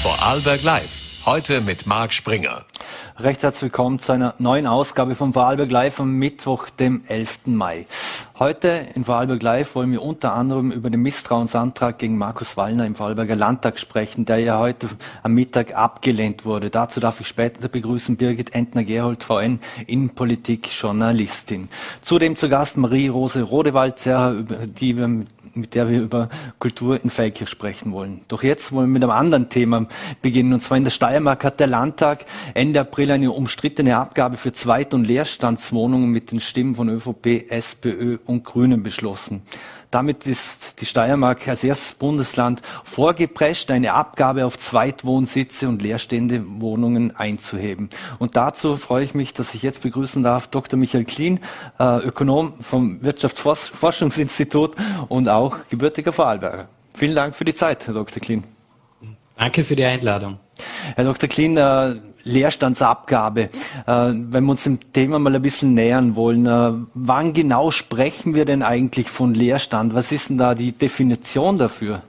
Vorarlberg Live. Heute mit Marc Springer. Recht herzlich willkommen zu einer neuen Ausgabe von Vorarlberg Live am Mittwoch, dem 11. Mai. Heute in Vorarlberg Live wollen wir unter anderem über den Misstrauensantrag gegen Markus Wallner im Vorarlberger Landtag sprechen, der ja heute am Mittag abgelehnt wurde. Dazu darf ich später begrüßen Birgit Entner-Gerold, VN, Innenpolitik, Journalistin. Zudem zu Gast Marie-Rose Rodewald, über die wir mit der wir über Kultur in Feldkirch sprechen wollen. Doch jetzt wollen wir mit einem anderen Thema beginnen. Und zwar in der Steiermark hat der Landtag Ende April eine umstrittene Abgabe für Zweit- und Leerstandswohnungen mit den Stimmen von ÖVP, SPÖ und Grünen beschlossen. Damit ist die Steiermark als erstes Bundesland vorgeprescht, eine Abgabe auf Zweitwohnsitze und leerstehende Wohnungen einzuheben. Und dazu freue ich mich, dass ich jetzt begrüßen darf Dr. Michael Klien, äh, Ökonom vom Wirtschaftsforschungsinstitut und auch gebürtiger Vorarlberger. Vielen Dank für die Zeit, Herr Dr. Klien. Danke für die Einladung. Herr Dr. Klien, äh, Leerstandsabgabe. Äh, wenn wir uns dem Thema mal ein bisschen nähern wollen, äh, wann genau sprechen wir denn eigentlich von Leerstand? Was ist denn da die Definition dafür?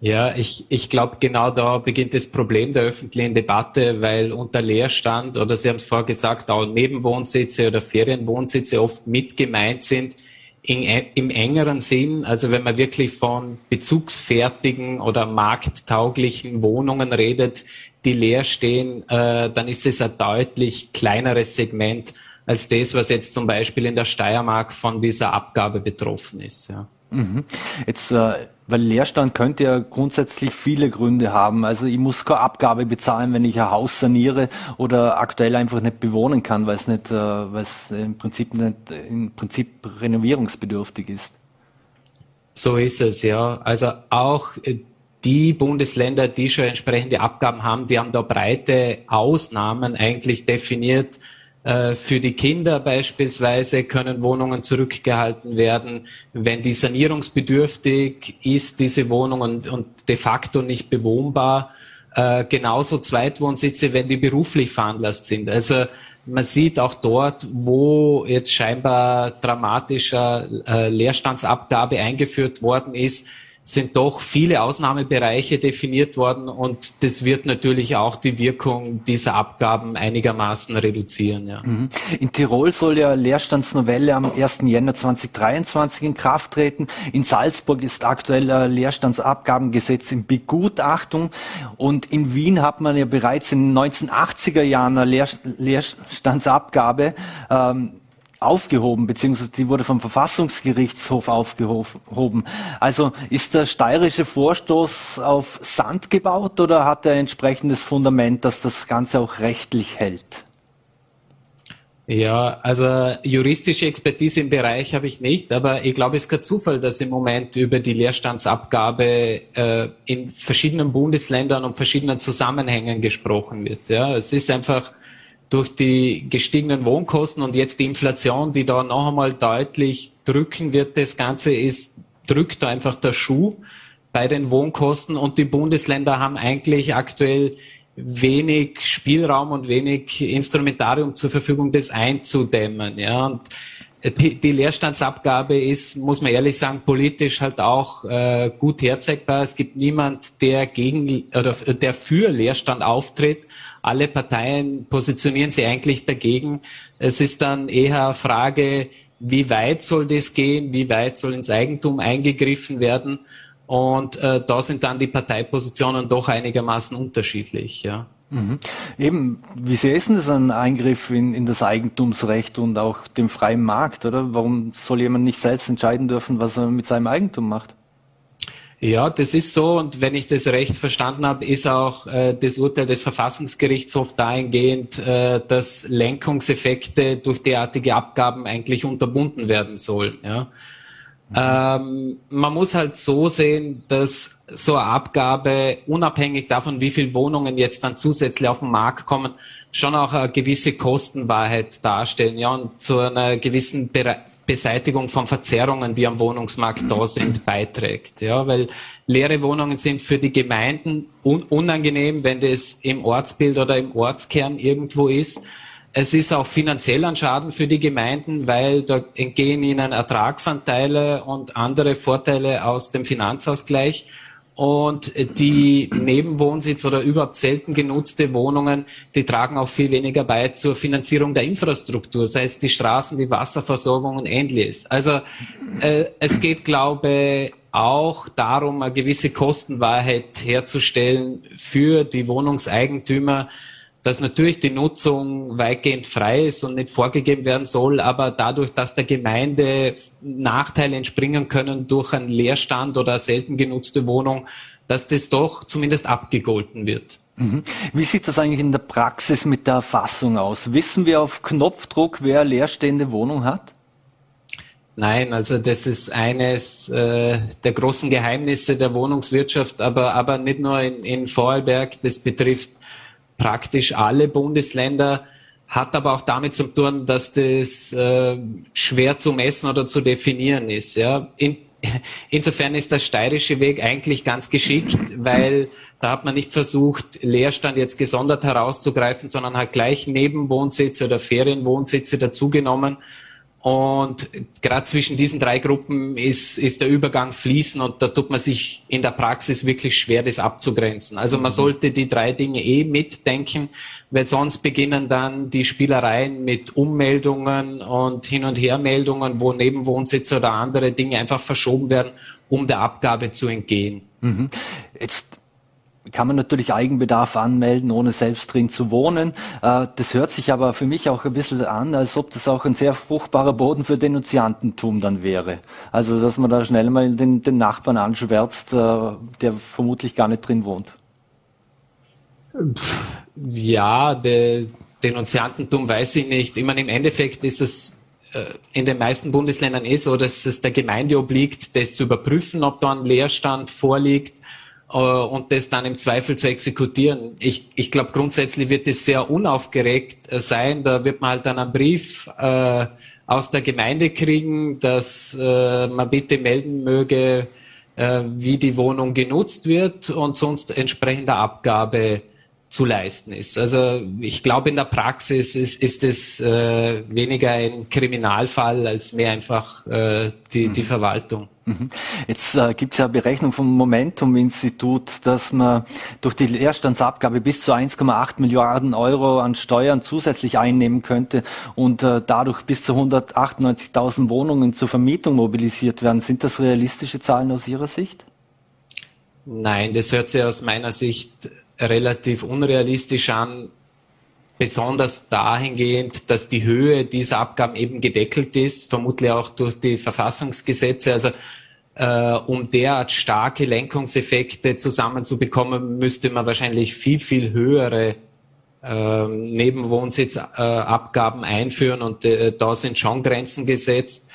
Ja, ich, ich glaube, genau da beginnt das Problem der öffentlichen Debatte, weil unter Leerstand oder Sie haben es vorher gesagt, auch Nebenwohnsitze oder Ferienwohnsitze oft mit gemeint sind. In, Im engeren Sinn, also wenn man wirklich von bezugsfertigen oder markttauglichen Wohnungen redet, die leer stehen, äh, dann ist es ein deutlich kleineres Segment als das, was jetzt zum Beispiel in der Steiermark von dieser Abgabe betroffen ist. Ja. Mhm. Jetzt, äh, weil Leerstand könnte ja grundsätzlich viele Gründe haben. Also ich muss keine Abgabe bezahlen, wenn ich ein Haus saniere oder aktuell einfach nicht bewohnen kann, weil es nicht, äh, weil es im Prinzip nicht, im Prinzip renovierungsbedürftig ist. So ist es, ja. Also auch äh, die Bundesländer, die schon entsprechende Abgaben haben, die haben da breite Ausnahmen eigentlich definiert. Äh, für die Kinder beispielsweise können Wohnungen zurückgehalten werden, wenn die sanierungsbedürftig ist, diese Wohnung und, und de facto nicht bewohnbar. Äh, genauso Zweitwohnsitze, wenn die beruflich veranlasst sind. Also man sieht auch dort, wo jetzt scheinbar dramatischer äh, Leerstandsabgabe eingeführt worden ist, sind doch viele Ausnahmebereiche definiert worden und das wird natürlich auch die Wirkung dieser Abgaben einigermaßen reduzieren. Ja. Mhm. In Tirol soll ja Leerstandsnovelle am 1. Jänner 2023 in Kraft treten. In Salzburg ist aktuell Leerstandsabgabengesetz in Begutachtung und in Wien hat man ja bereits in den 1980er Jahren eine Leer Leerstandsabgabe ähm, aufgehoben, beziehungsweise die wurde vom Verfassungsgerichtshof aufgehoben. Also ist der steirische Vorstoß auf Sand gebaut oder hat er ein entsprechendes Fundament, dass das Ganze auch rechtlich hält? Ja, also juristische Expertise im Bereich habe ich nicht, aber ich glaube, es ist kein Zufall, dass im Moment über die Leerstandsabgabe äh, in verschiedenen Bundesländern und verschiedenen Zusammenhängen gesprochen wird. Ja, es ist einfach durch die gestiegenen Wohnkosten und jetzt die Inflation, die da noch einmal deutlich drücken wird, das Ganze ist, drückt einfach der Schuh bei den Wohnkosten und die Bundesländer haben eigentlich aktuell wenig Spielraum und wenig Instrumentarium zur Verfügung, das einzudämmen. Ja, und die, die Leerstandsabgabe ist, muss man ehrlich sagen, politisch halt auch äh, gut herzeigbar. Es gibt niemand, der gegen oder der für Leerstand auftritt alle Parteien positionieren sich eigentlich dagegen. Es ist dann eher Frage, wie weit soll das gehen, wie weit soll ins Eigentum eingegriffen werden. Und äh, da sind dann die Parteipositionen doch einigermaßen unterschiedlich. Ja. Mhm. Eben, wie sehr ist denn das ein Eingriff in, in das Eigentumsrecht und auch dem freien Markt, oder? Warum soll jemand nicht selbst entscheiden dürfen, was er mit seinem Eigentum macht? Ja, das ist so. Und wenn ich das recht verstanden habe, ist auch äh, das Urteil des Verfassungsgerichtshofs dahingehend, äh, dass Lenkungseffekte durch derartige Abgaben eigentlich unterbunden werden sollen. Ja. Ähm, man muss halt so sehen, dass so eine Abgabe, unabhängig davon, wie viele Wohnungen jetzt dann zusätzlich auf den Markt kommen, schon auch eine gewisse Kostenwahrheit darstellen, ja, und zu einer gewissen Bereich Beseitigung von Verzerrungen, die am Wohnungsmarkt da sind, beiträgt. Ja, weil leere Wohnungen sind für die Gemeinden un unangenehm, wenn das im Ortsbild oder im Ortskern irgendwo ist. Es ist auch finanziell ein Schaden für die Gemeinden, weil da entgehen ihnen Ertragsanteile und andere Vorteile aus dem Finanzausgleich. Und die Nebenwohnsitz oder überhaupt selten genutzte Wohnungen, die tragen auch viel weniger bei zur Finanzierung der Infrastruktur, sei es die Straßen, die Wasserversorgung und ähnliches. Also äh, es geht, glaube auch darum, eine gewisse Kostenwahrheit herzustellen für die Wohnungseigentümer, dass natürlich die Nutzung weitgehend frei ist und nicht vorgegeben werden soll, aber dadurch, dass der Gemeinde Nachteile entspringen können durch einen Leerstand oder eine selten genutzte Wohnung, dass das doch zumindest abgegolten wird. Mhm. Wie sieht das eigentlich in der Praxis mit der Erfassung aus? Wissen wir auf Knopfdruck, wer leerstehende Wohnung hat? Nein, also das ist eines äh, der großen Geheimnisse der Wohnungswirtschaft, aber, aber nicht nur in, in Vorarlberg, das betrifft praktisch alle Bundesländer, hat aber auch damit zu tun, dass das äh, schwer zu messen oder zu definieren ist. Ja? In, insofern ist der steirische Weg eigentlich ganz geschickt, weil da hat man nicht versucht, Leerstand jetzt gesondert herauszugreifen, sondern hat gleich Nebenwohnsitze oder Ferienwohnsitze dazugenommen und gerade zwischen diesen drei Gruppen ist, ist der Übergang fließen und da tut man sich in der Praxis wirklich schwer, das abzugrenzen. Also man mhm. sollte die drei Dinge eh mitdenken, weil sonst beginnen dann die Spielereien mit Ummeldungen und Hin- und Hermeldungen, wo Nebenwohnsitze oder andere Dinge einfach verschoben werden, um der Abgabe zu entgehen. Mhm. Jetzt kann man natürlich Eigenbedarf anmelden, ohne selbst drin zu wohnen. Äh, das hört sich aber für mich auch ein bisschen an, als ob das auch ein sehr fruchtbarer Boden für Denunziantentum dann wäre. Also, dass man da schnell mal den, den Nachbarn anschwärzt, äh, der vermutlich gar nicht drin wohnt. Ja, der Denunziantentum weiß ich nicht. Ich meine, im Endeffekt ist es äh, in den meisten Bundesländern eh so, dass es der Gemeinde obliegt, das zu überprüfen, ob da ein Leerstand vorliegt und das dann im Zweifel zu exekutieren. Ich, ich glaube, grundsätzlich wird es sehr unaufgeregt äh, sein. Da wird man halt dann einen Brief äh, aus der Gemeinde kriegen, dass äh, man bitte melden möge, äh, wie die Wohnung genutzt wird und sonst entsprechende Abgabe zu leisten ist. Also ich glaube, in der Praxis ist, ist es äh, weniger ein Kriminalfall als mehr einfach äh, die, die mhm. Verwaltung. Mhm. Jetzt äh, gibt es ja Berechnung vom Momentum-Institut, dass man durch die Leerstandsabgabe bis zu 1,8 Milliarden Euro an Steuern zusätzlich einnehmen könnte und äh, dadurch bis zu 198.000 Wohnungen zur Vermietung mobilisiert werden. Sind das realistische Zahlen aus Ihrer Sicht? Nein, das hört sich aus meiner Sicht relativ unrealistisch an, besonders dahingehend, dass die Höhe dieser Abgaben eben gedeckelt ist, vermutlich auch durch die Verfassungsgesetze. Also äh, um derart starke Lenkungseffekte zusammenzubekommen, müsste man wahrscheinlich viel, viel höhere äh, Nebenwohnsitzabgaben äh, einführen und äh, da sind schon Grenzen gesetzt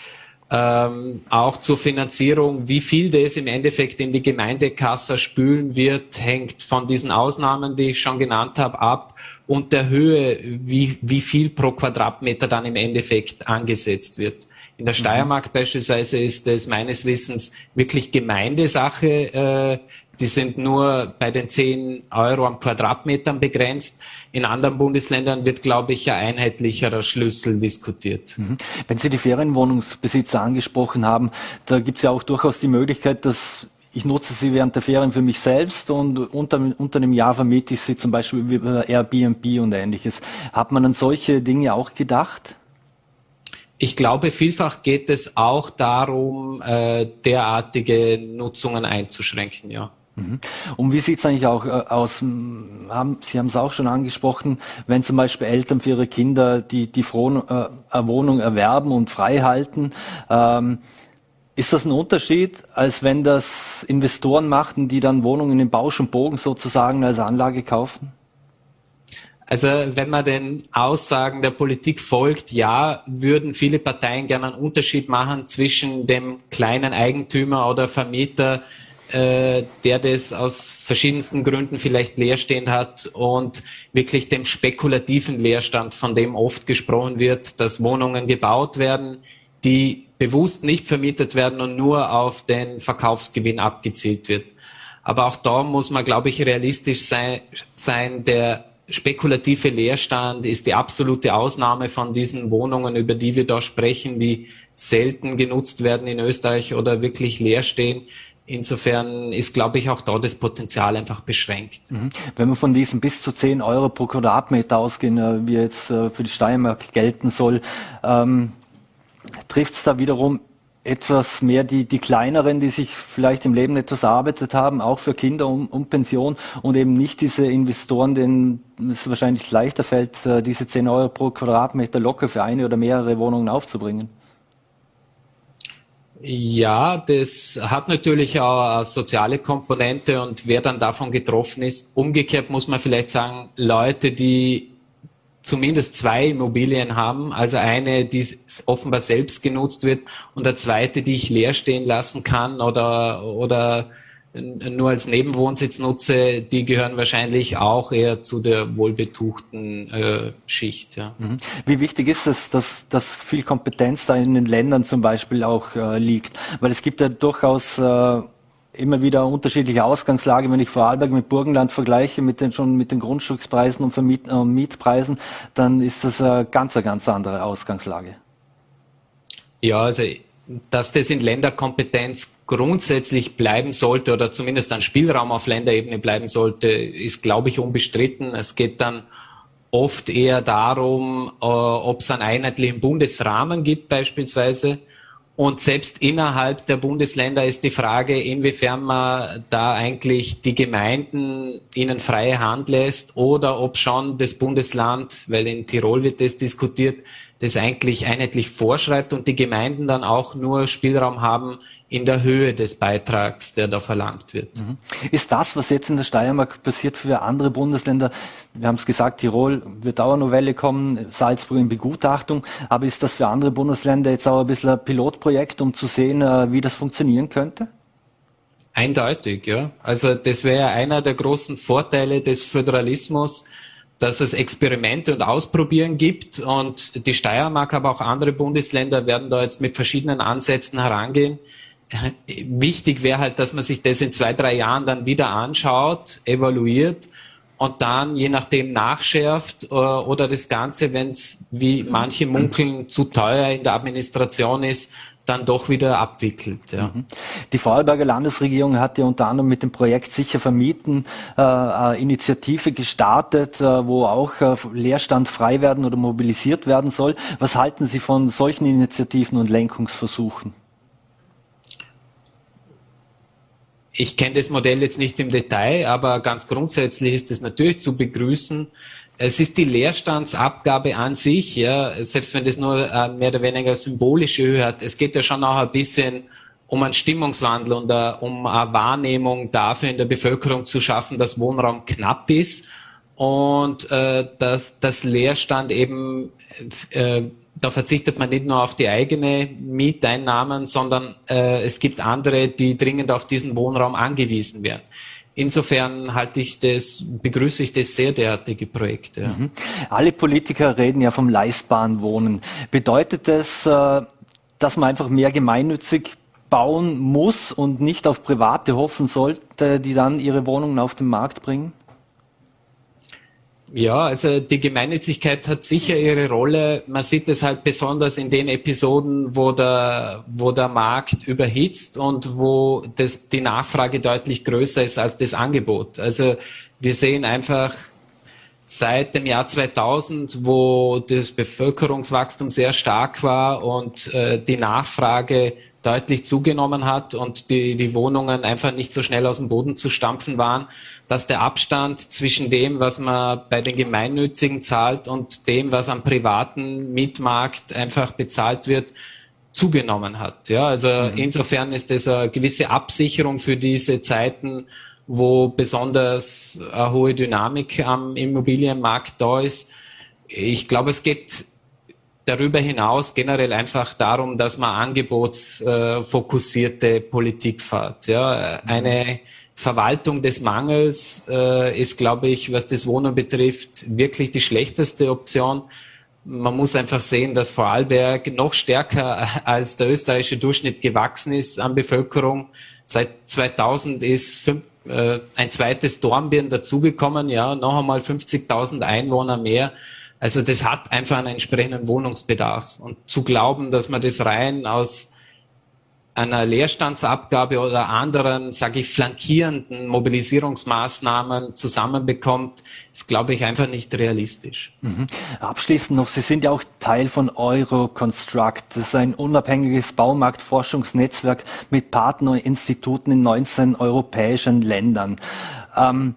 ähm, auch zur Finanzierung. Wie viel das im Endeffekt in die Gemeindekasse spülen wird, hängt von diesen Ausnahmen, die ich schon genannt habe, ab und der Höhe, wie, wie viel pro Quadratmeter dann im Endeffekt angesetzt wird. In der mhm. Steiermark mhm. beispielsweise ist es meines Wissens wirklich Gemeindesache, äh, die sind nur bei den 10 Euro am Quadratmetern begrenzt. In anderen Bundesländern wird, glaube ich, ein einheitlicherer Schlüssel diskutiert. Mhm. Wenn Sie die Ferienwohnungsbesitzer angesprochen haben, da gibt es ja auch durchaus die Möglichkeit, dass ich nutze sie während der Ferien für mich selbst und unter, unter einem Jahr vermiete ich sie zum Beispiel über Airbnb und ähnliches. Hat man an solche Dinge auch gedacht? Ich glaube, vielfach geht es auch darum, äh, derartige Nutzungen einzuschränken, ja. Mhm. Und wie sieht es eigentlich auch äh, aus? Haben, Sie haben es auch schon angesprochen, wenn zum Beispiel Eltern für ihre Kinder die, die Wohnung, äh, Wohnung erwerben und frei halten, ähm, ist das ein Unterschied, als wenn das Investoren machten, die dann Wohnungen im Bausch und Bogen sozusagen als Anlage kaufen? Also wenn man den Aussagen der Politik folgt, ja, würden viele Parteien gerne einen Unterschied machen zwischen dem kleinen Eigentümer oder Vermieter, äh, der das aus verschiedensten Gründen vielleicht leerstehend hat und wirklich dem spekulativen Leerstand, von dem oft gesprochen wird, dass Wohnungen gebaut werden, die bewusst nicht vermietet werden und nur auf den Verkaufsgewinn abgezielt wird. Aber auch da muss man, glaube ich, realistisch sein, sein. Der spekulative Leerstand ist die absolute Ausnahme von diesen Wohnungen, über die wir da sprechen, die selten genutzt werden in Österreich oder wirklich leer stehen Insofern ist, glaube ich, auch da das Potenzial einfach beschränkt. Mhm. Wenn wir von diesen bis zu 10 Euro pro Quadratmeter ausgehen, äh, wie jetzt äh, für die Steiermark gelten soll, ähm, trifft es da wiederum etwas mehr die, die kleineren, die sich vielleicht im Leben etwas erarbeitet haben, auch für Kinder und, und Pension und eben nicht diese Investoren, denen es wahrscheinlich leichter fällt, äh, diese 10 Euro pro Quadratmeter locker für eine oder mehrere Wohnungen aufzubringen. Ja, das hat natürlich auch eine soziale Komponente und wer dann davon getroffen ist. Umgekehrt muss man vielleicht sagen, Leute, die zumindest zwei Immobilien haben, also eine, die offenbar selbst genutzt wird und eine zweite, die ich leer stehen lassen kann oder, oder nur als Nebenwohnsitz nutze, die gehören wahrscheinlich auch eher zu der wohlbetuchten äh, Schicht. Ja. Mhm. Wie wichtig ist es, dass, dass viel Kompetenz da in den Ländern zum Beispiel auch äh, liegt? Weil es gibt ja durchaus äh, immer wieder unterschiedliche Ausgangslage. Wenn ich Vorarlberg mit Burgenland vergleiche, mit den, schon mit den Grundstückspreisen und Vermiet äh, Mietpreisen, dann ist das eine ganz, eine ganz andere Ausgangslage. Ja, also dass das in Länderkompetenz grundsätzlich bleiben sollte oder zumindest ein Spielraum auf Länderebene bleiben sollte, ist, glaube ich, unbestritten. Es geht dann oft eher darum, äh, ob es einen einheitlichen Bundesrahmen gibt beispielsweise. Und selbst innerhalb der Bundesländer ist die Frage, inwiefern man da eigentlich die Gemeinden ihnen freie Hand lässt oder ob schon das Bundesland, weil in Tirol wird das diskutiert, das eigentlich einheitlich vorschreibt und die Gemeinden dann auch nur Spielraum haben in der Höhe des Beitrags, der da verlangt wird. Mhm. Ist das, was jetzt in der Steiermark passiert, für andere Bundesländer, wir haben es gesagt, Tirol wird Welle kommen, Salzburg in Begutachtung, aber ist das für andere Bundesländer jetzt auch ein bisschen ein Pilotprojekt, um zu sehen, äh, wie das funktionieren könnte? Eindeutig, ja. Also das wäre einer der großen Vorteile des Föderalismus, dass es Experimente und Ausprobieren gibt und die Steiermark, aber auch andere Bundesländer werden da jetzt mit verschiedenen Ansätzen herangehen. Wichtig wäre halt, dass man sich das in zwei, drei Jahren dann wieder anschaut, evaluiert und dann je nachdem nachschärft äh, oder das Ganze, wenn es wie manche munkeln zu teuer in der Administration ist, dann doch wieder abwickelt. Ja. Mhm. Die Vorarlberger Landesregierung hat ja unter anderem mit dem Projekt Sicher Vermieten äh, eine Initiative gestartet, äh, wo auch äh, Leerstand frei werden oder mobilisiert werden soll. Was halten Sie von solchen Initiativen und Lenkungsversuchen? Ich kenne das Modell jetzt nicht im Detail, aber ganz grundsätzlich ist es natürlich zu begrüßen, es ist die Leerstandsabgabe an sich, ja, selbst wenn das nur äh, mehr oder weniger symbolische Höhe hat. Es geht ja schon auch ein bisschen um einen Stimmungswandel und uh, um eine Wahrnehmung dafür in der Bevölkerung zu schaffen, dass Wohnraum knapp ist und äh, dass das Leerstand eben, äh, da verzichtet man nicht nur auf die eigene Mieteinnahmen, sondern äh, es gibt andere, die dringend auf diesen Wohnraum angewiesen werden. Insofern halte ich das, begrüße ich das sehr, derartige Projekte. Ja. Mhm. Alle Politiker reden ja vom leistbaren Wohnen. Bedeutet das, äh, dass man einfach mehr gemeinnützig bauen muss und nicht auf Private hoffen sollte, die dann ihre Wohnungen auf den Markt bringen? Ja, also die Gemeinnützigkeit hat sicher ihre Rolle. Man sieht es halt besonders in den Episoden, wo der, wo der Markt überhitzt und wo das, die Nachfrage deutlich größer ist als das Angebot. Also wir sehen einfach seit dem Jahr 2000, wo das Bevölkerungswachstum sehr stark war und äh, die Nachfrage deutlich zugenommen hat und die, die Wohnungen einfach nicht so schnell aus dem Boden zu stampfen waren, dass der Abstand zwischen dem, was man bei den Gemeinnützigen zahlt und dem, was am privaten Mietmarkt einfach bezahlt wird, zugenommen hat. Ja, also mhm. insofern ist das eine gewisse Absicherung für diese Zeiten, wo besonders eine hohe Dynamik am Immobilienmarkt da ist. Ich glaube, es geht darüber hinaus generell einfach darum, dass man angebotsfokussierte Politik fährt. Ja, eine Verwaltung des Mangels äh, ist, glaube ich, was das Wohnen betrifft, wirklich die schlechteste Option. Man muss einfach sehen, dass Vorarlberg noch stärker als der österreichische Durchschnitt gewachsen ist an Bevölkerung. Seit 2000 ist fünf, äh, ein zweites Dornbirn dazugekommen, ja, noch einmal 50.000 Einwohner mehr. Also das hat einfach einen entsprechenden Wohnungsbedarf. Und zu glauben, dass man das rein aus einer Leerstandsabgabe oder anderen, sage ich, flankierenden Mobilisierungsmaßnahmen zusammenbekommt, ist, glaube ich, einfach nicht realistisch. Mhm. Abschließend noch, Sie sind ja auch Teil von Euroconstruct. Das ist ein unabhängiges Baumarktforschungsnetzwerk mit Partnerinstituten in 19 europäischen Ländern. Ähm,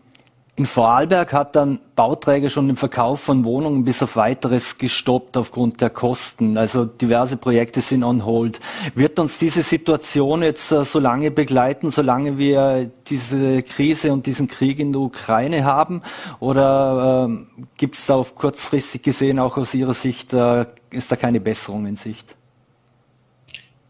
in Vorarlberg hat dann Bauträger schon den Verkauf von Wohnungen bis auf weiteres gestoppt aufgrund der Kosten. Also diverse Projekte sind on hold. Wird uns diese Situation jetzt äh, so lange begleiten, solange wir diese Krise und diesen Krieg in der Ukraine haben? Oder äh, gibt es da auf kurzfristig gesehen auch aus Ihrer Sicht, äh, ist da keine Besserung in Sicht?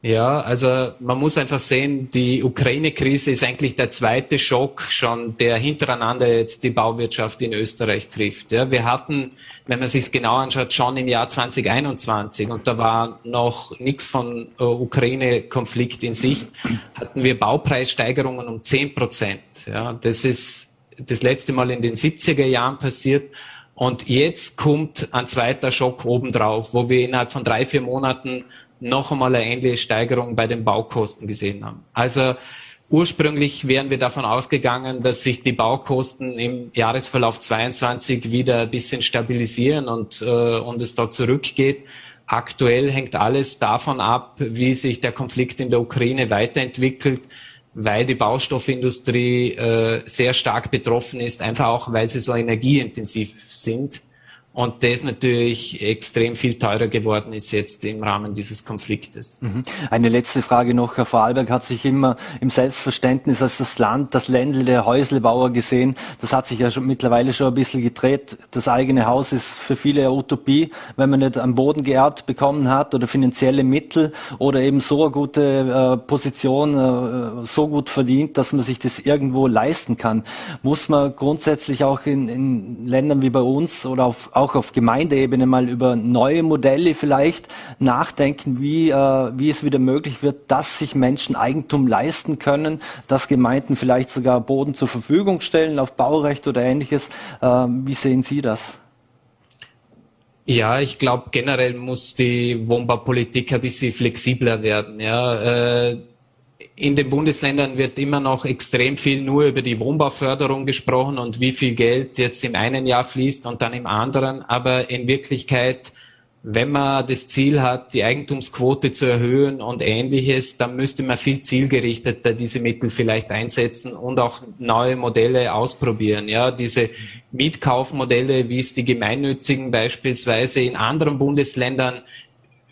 Ja, also man muss einfach sehen, die Ukraine-Krise ist eigentlich der zweite Schock schon, der hintereinander jetzt die Bauwirtschaft in Österreich trifft. Ja, wir hatten, wenn man sich es genau anschaut, schon im Jahr 2021 und da war noch nichts von äh, Ukraine-Konflikt in Sicht, hatten wir Baupreissteigerungen um 10 Prozent. Ja, das ist das letzte Mal in den 70er Jahren passiert. Und jetzt kommt ein zweiter Schock obendrauf, wo wir innerhalb von drei, vier Monaten noch einmal eine ähnliche Steigerung bei den Baukosten gesehen haben. Also ursprünglich wären wir davon ausgegangen, dass sich die Baukosten im Jahresverlauf 22 wieder ein bisschen stabilisieren und, äh, und es da zurückgeht. Aktuell hängt alles davon ab, wie sich der Konflikt in der Ukraine weiterentwickelt, weil die Baustoffindustrie äh, sehr stark betroffen ist, einfach auch, weil sie so energieintensiv sind und das natürlich extrem viel teurer geworden ist jetzt im Rahmen dieses Konfliktes. Mhm. Eine letzte Frage noch. Herr Vorarlberg hat sich immer im Selbstverständnis als das Land, das Ländle der Häuslebauer gesehen. Das hat sich ja schon mittlerweile schon ein bisschen gedreht. Das eigene Haus ist für viele eine Utopie, wenn man nicht am Boden geerbt bekommen hat oder finanzielle Mittel oder eben so eine gute äh, Position, äh, so gut verdient, dass man sich das irgendwo leisten kann. Muss man grundsätzlich auch in, in Ländern wie bei uns oder auf auch auf Gemeindeebene mal über neue Modelle vielleicht nachdenken, wie, äh, wie es wieder möglich wird, dass sich Menschen Eigentum leisten können, dass Gemeinden vielleicht sogar Boden zur Verfügung stellen auf Baurecht oder ähnliches. Äh, wie sehen Sie das? Ja, ich glaube, generell muss die Wohnbaupolitik ein bisschen flexibler werden. Ja, äh, in den Bundesländern wird immer noch extrem viel nur über die Wohnbauförderung gesprochen und wie viel Geld jetzt im einen Jahr fließt und dann im anderen. Aber in Wirklichkeit, wenn man das Ziel hat, die Eigentumsquote zu erhöhen und ähnliches, dann müsste man viel zielgerichteter diese Mittel vielleicht einsetzen und auch neue Modelle ausprobieren. Ja, diese Mietkaufmodelle, wie es die Gemeinnützigen beispielsweise in anderen Bundesländern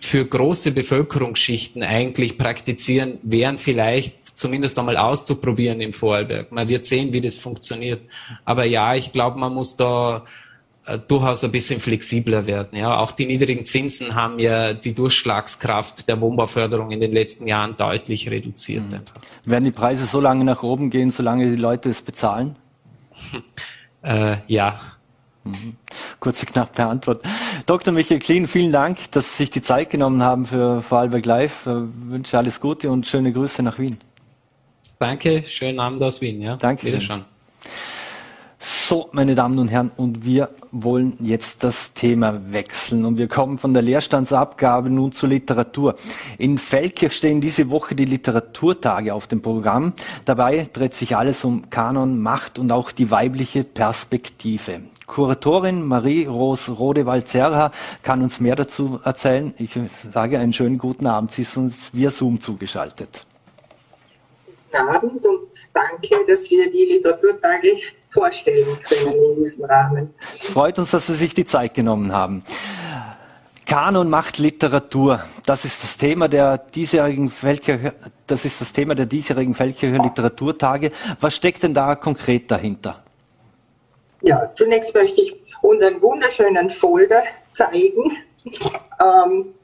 für große Bevölkerungsschichten eigentlich praktizieren, wären vielleicht zumindest einmal auszuprobieren im Vorarlberg. Man wird sehen, wie das funktioniert. Aber ja, ich glaube, man muss da äh, durchaus ein bisschen flexibler werden. Ja, auch die niedrigen Zinsen haben ja die Durchschlagskraft der Wohnbauförderung in den letzten Jahren deutlich reduziert. Mhm. Werden die Preise so lange nach oben gehen, solange die Leute es bezahlen? äh, ja. Kurze, knappe Antwort. Dr. Michael Klien, vielen Dank, dass Sie sich die Zeit genommen haben für Vorarlberg Live. Ich äh, wünsche alles Gute und schöne Grüße nach Wien. Danke, schönen Abend aus Wien. Ja. Danke. Wiederschauen. So, meine Damen und Herren, und wir wollen jetzt das Thema wechseln und wir kommen von der Leerstandsabgabe nun zur Literatur. In Feldkirch stehen diese Woche die Literaturtage auf dem Programm. Dabei dreht sich alles um Kanon, Macht und auch die weibliche Perspektive. Kuratorin Marie-Rose Rodewald-Zerha kann uns mehr dazu erzählen. Ich sage einen schönen guten Abend. Sie ist uns via Zoom zugeschaltet. Guten Abend und danke, dass wir die Literaturtage vorstellen können in diesem Rahmen. Freut uns, dass Sie sich die Zeit genommen haben. Kanon macht Literatur. Das ist das Thema der diesjährigen Feldkircher, das ist das Thema der diesjährigen Feldkircher Literaturtage. Was steckt denn da konkret dahinter? Ja, zunächst möchte ich unseren wunderschönen Folder zeigen. Ähm,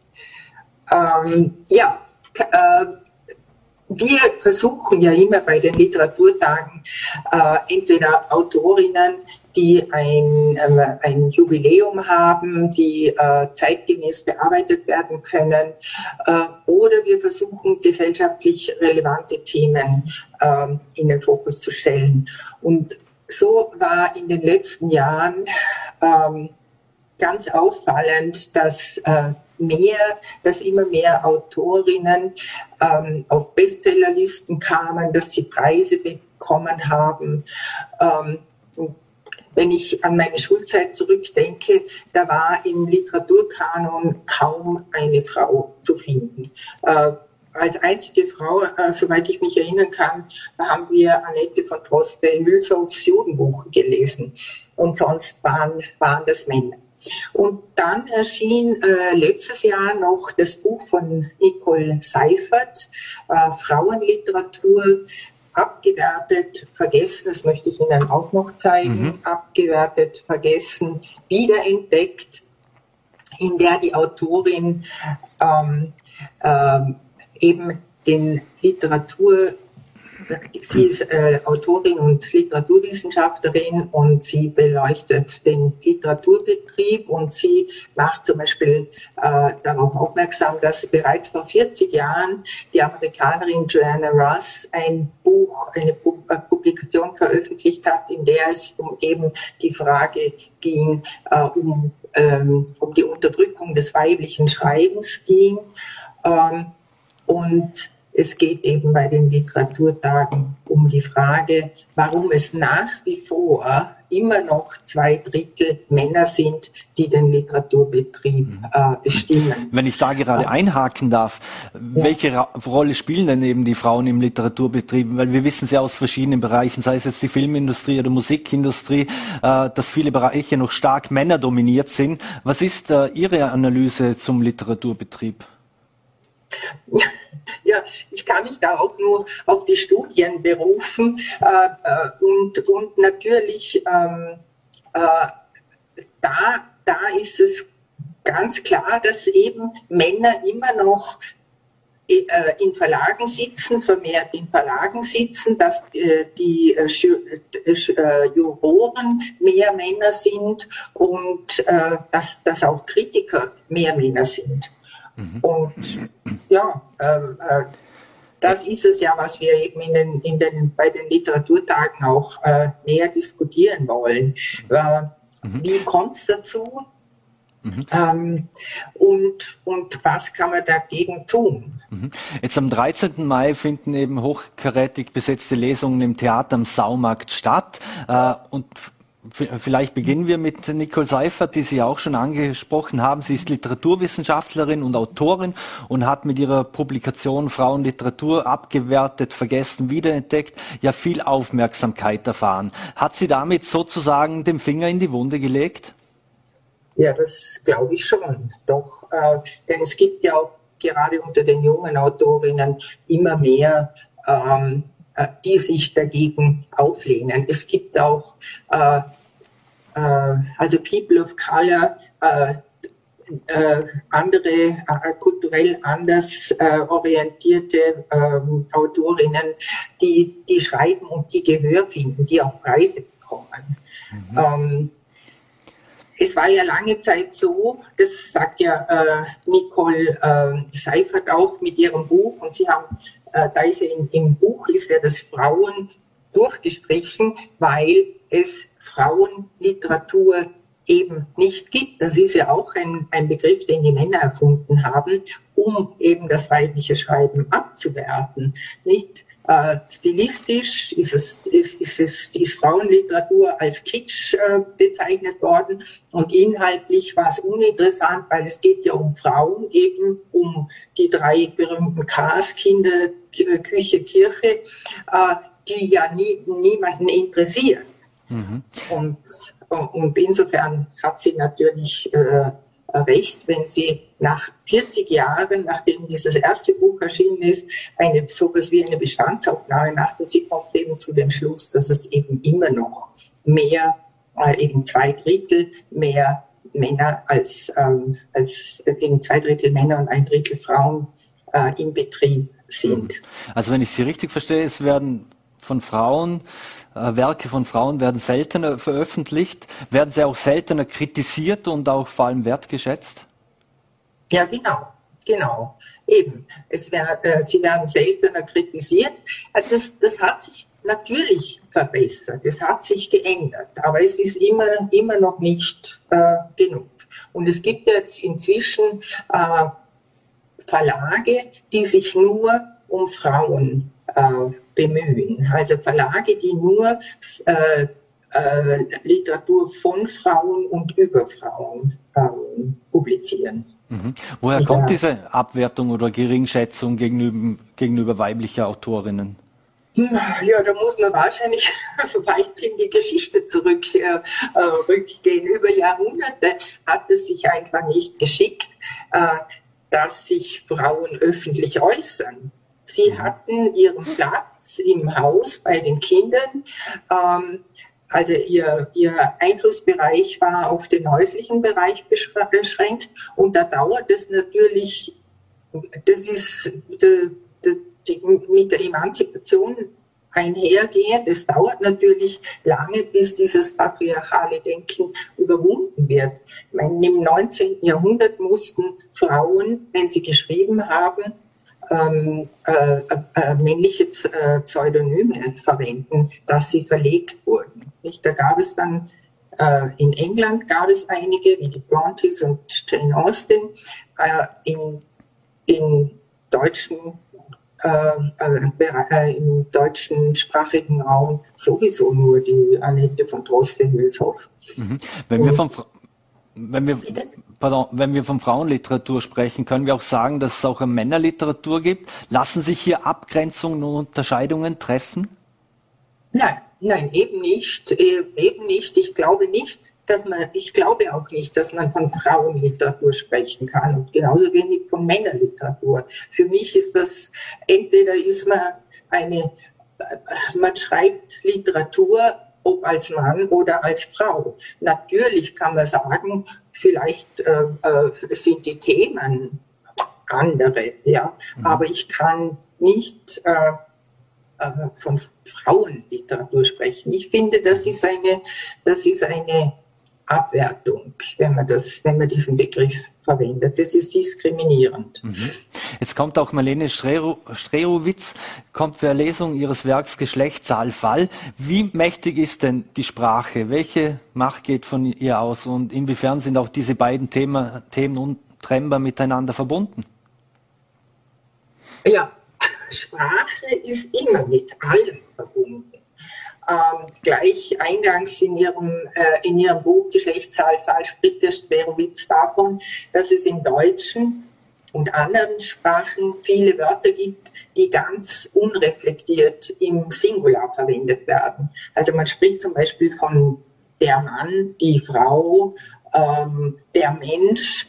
ähm, ja, äh, wir versuchen ja immer bei den Literaturtagen äh, entweder Autorinnen, die ein, äh, ein Jubiläum haben, die äh, zeitgemäß bearbeitet werden können, äh, oder wir versuchen gesellschaftlich relevante Themen ähm, in den Fokus zu stellen. Und so war in den letzten Jahren ähm, ganz auffallend, dass äh, mehr, dass immer mehr Autorinnen ähm, auf Bestsellerlisten kamen, dass sie Preise bekommen haben. Ähm, wenn ich an meine Schulzeit zurückdenke, da war im Literaturkanon kaum eine Frau zu finden. Äh, als einzige Frau, äh, soweit ich mich erinnern kann, haben wir Annette von Droste Hülshoffs Judenbuch gelesen. Und sonst waren, waren das Männer. Und dann erschien äh, letztes Jahr noch das Buch von Nicole Seifert, äh, Frauenliteratur, abgewertet, vergessen, das möchte ich Ihnen auch noch zeigen, mhm. abgewertet, vergessen, wiederentdeckt, in der die Autorin ähm, ähm, eben den Literatur Sie ist äh, Autorin und Literaturwissenschaftlerin und sie beleuchtet den Literaturbetrieb und sie macht zum Beispiel äh, darauf aufmerksam, dass bereits vor 40 Jahren die Amerikanerin Joanna Russ ein Buch, eine äh, Publikation veröffentlicht hat, in der es um eben die Frage ging, äh, um, ähm, um die Unterdrückung des weiblichen Schreibens ging. Ähm, und es geht eben bei den Literaturtagen um die Frage, warum es nach wie vor immer noch zwei Drittel Männer sind, die den Literaturbetrieb mhm. äh, bestimmen. Wenn ich da gerade einhaken darf, ja. welche Rolle spielen denn eben die Frauen im Literaturbetrieb? Weil wir wissen es ja aus verschiedenen Bereichen, sei es jetzt die Filmindustrie oder Musikindustrie, äh, dass viele Bereiche noch stark männerdominiert sind. Was ist äh, Ihre Analyse zum Literaturbetrieb? Ja, ich kann mich da auch nur auf die Studien berufen äh, äh, und, und natürlich ähm, äh, da, da ist es ganz klar, dass eben Männer immer noch äh, in Verlagen sitzen, vermehrt in Verlagen sitzen, dass äh, die Juroren mehr Männer sind und dass, dass auch Kritiker mehr Männer sind. Mhm. Und ja, ähm, äh, das ist es ja, was wir eben in den, in den, bei den Literaturtagen auch äh, näher diskutieren wollen. Äh, mhm. Wie kommt es dazu? Mhm. Ähm, und, und was kann man dagegen tun? Mhm. Jetzt am 13. Mai finden eben hochkarätig besetzte Lesungen im Theater am Saumarkt statt. Äh, und Vielleicht beginnen wir mit Nicole Seifert, die Sie auch schon angesprochen haben. Sie ist Literaturwissenschaftlerin und Autorin und hat mit ihrer Publikation Frauenliteratur abgewertet, vergessen, wiederentdeckt, ja viel Aufmerksamkeit erfahren. Hat sie damit sozusagen den Finger in die Wunde gelegt? Ja, das glaube ich schon. Doch, äh, denn es gibt ja auch gerade unter den jungen Autorinnen immer mehr ähm, äh, die sich dagegen auflehnen. Es gibt auch äh, also People of Color, äh, äh, andere äh, kulturell anders orientierte ähm, Autorinnen, die, die schreiben und die Gehör finden, die auch Preise bekommen. Mhm. Ähm, es war ja lange Zeit so, das sagt ja äh, Nicole äh, Seifert auch mit ihrem Buch, und sie haben, äh, da ist ja in, im Buch ist ja das Frauen durchgestrichen, weil es Frauenliteratur eben nicht gibt. Das ist ja auch ein, ein Begriff, den die Männer erfunden haben, um eben das weibliche Schreiben abzuwerten. Nicht? Äh, stilistisch ist es, ist, ist es ist Frauenliteratur als Kitsch äh, bezeichnet worden und inhaltlich war es uninteressant, weil es geht ja um Frauen, eben um die drei berühmten Ks, Kinder, Küche, Kirche, äh, die ja nie, niemanden interessieren. Mhm. Und, und insofern hat sie natürlich äh, recht, wenn sie nach 40 Jahren, nachdem dieses erste Buch erschienen ist, eine sowas wie eine Bestandsaufnahme macht und sie kommt eben zu dem Schluss, dass es eben immer noch mehr, äh, eben zwei Drittel mehr Männer als, ähm, als eben zwei Drittel Männer und ein Drittel Frauen äh, im Betrieb sind. Also wenn ich Sie richtig verstehe, es werden von Frauen äh, Werke von Frauen werden seltener veröffentlicht, werden sie auch seltener kritisiert und auch vor allem wertgeschätzt? Ja, genau, genau. Eben, wär, äh, sie werden seltener kritisiert. Also das, das hat sich natürlich verbessert, es hat sich geändert, aber es ist immer, immer noch nicht äh, genug. Und es gibt jetzt inzwischen äh, Verlage, die sich nur um Frauen äh, bemühen. Also Verlage, die nur äh, äh, Literatur von Frauen und über Frauen ähm, publizieren. Mhm. Woher ja. kommt diese Abwertung oder Geringschätzung gegenüber, gegenüber weiblicher Autorinnen? Hm, ja, da muss man wahrscheinlich weit in die Geschichte zurückgehen. Äh, äh Über Jahrhunderte hat es sich einfach nicht geschickt, äh, dass sich Frauen öffentlich äußern. Sie mhm. hatten ihren Platz im Haus bei den Kindern. Ähm, also ihr, ihr Einflussbereich war auf den häuslichen Bereich beschränkt und da dauert es natürlich, das ist die, die, mit der Emanzipation einhergehend. Es dauert natürlich lange, bis dieses patriarchale Denken überwunden wird. Ich meine, im 19. Jahrhundert mussten Frauen, wenn sie geschrieben haben, ähm, äh, äh, männliche äh, Pseudonyme verwenden, dass sie verlegt wurden. Nicht? Da gab es dann äh, in England gab es einige, wie die Brontes und Jane Austen, äh, in, in deutschen äh, im deutschen sprachigen Raum sowieso nur die Annette von Drosten-Hülshoff. Mhm. Wenn wir von wenn wir, pardon, wenn wir von Frauenliteratur sprechen, können wir auch sagen, dass es auch eine Männerliteratur gibt. Lassen sich hier Abgrenzungen und Unterscheidungen treffen? Nein, nein, eben nicht. Äh, eben nicht. Ich glaube nicht, dass man, ich glaube auch nicht, dass man von Frauenliteratur sprechen kann und genauso wenig von Männerliteratur. Für mich ist das, entweder ist man eine, man schreibt Literatur ob als Mann oder als Frau. Natürlich kann man sagen, vielleicht äh, äh, sind die Themen andere, ja, mhm. aber ich kann nicht äh, äh, von Frauenliteratur sprechen. Ich finde, das ist eine, das ist eine Abwertung, wenn man das, wenn man diesen Begriff verwendet. Das ist diskriminierend. Mhm. Jetzt kommt auch Marlene Strerowitz, kommt für Lesung ihres Werks Geschlechtssaal Fall. Wie mächtig ist denn die Sprache? Welche Macht geht von ihr aus? Und inwiefern sind auch diese beiden Themen, Themen untrennbar miteinander verbunden? Ja, Sprache ist immer mit allem verbunden ähm, gleich eingangs in ihrem, äh, in ihrem Buch Geschlechtszahlfall spricht der Sperowitz davon, dass es im Deutschen und anderen Sprachen viele Wörter gibt, die ganz unreflektiert im Singular verwendet werden. Also man spricht zum Beispiel von der Mann, die Frau, ähm, der Mensch,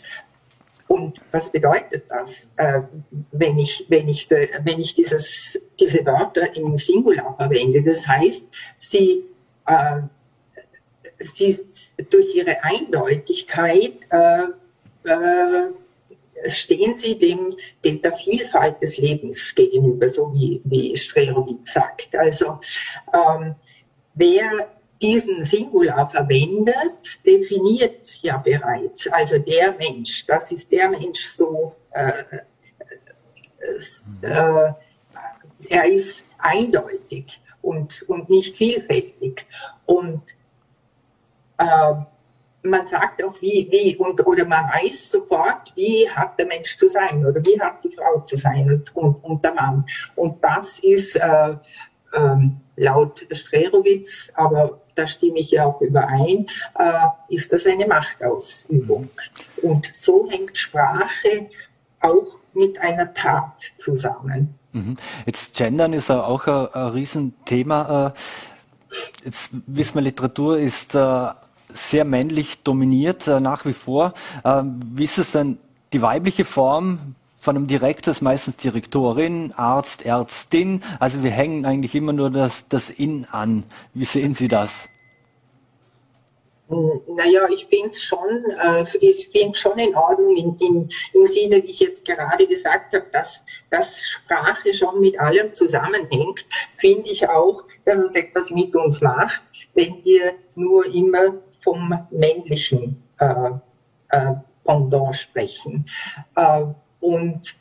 und was bedeutet das, äh, wenn ich, wenn ich, de, wenn ich dieses, diese Wörter im Singular verwende? Das heißt, sie, äh, sie durch ihre Eindeutigkeit äh, äh, stehen sie dem, dem, der Vielfalt des Lebens gegenüber, so wie, wie Strelowitz sagt. Also ähm, wer diesen Singular verwendet, definiert ja bereits, also der Mensch, das ist der Mensch so, äh, äh, äh, er ist eindeutig und, und nicht vielfältig. Und äh, man sagt auch, wie, wie, und, oder man weiß sofort, wie hat der Mensch zu sein oder wie hat die Frau zu sein und, und, und der Mann. Und das ist äh, ähm, laut Strerowitz, aber da stimme ich ja auch überein, äh, ist das eine Machtausübung. Und so hängt Sprache auch mit einer Tat zusammen. Mhm. Jetzt Gendern ist auch ein, ein Riesenthema. Äh, jetzt wissen wir, Literatur ist äh, sehr männlich dominiert äh, nach wie vor. Wie ist es denn die weibliche Form von einem Direktor ist meistens Direktorin, Arzt, Ärztin. Also wir hängen eigentlich immer nur das, das In an. Wie sehen Sie das? Naja, ich finde es schon, äh, schon in Ordnung in, in, im Sinne, wie ich jetzt gerade gesagt habe, dass, dass Sprache schon mit allem zusammenhängt, finde ich auch, dass es etwas mit uns macht, wenn wir nur immer vom männlichen äh, äh, Pendant sprechen. Äh, und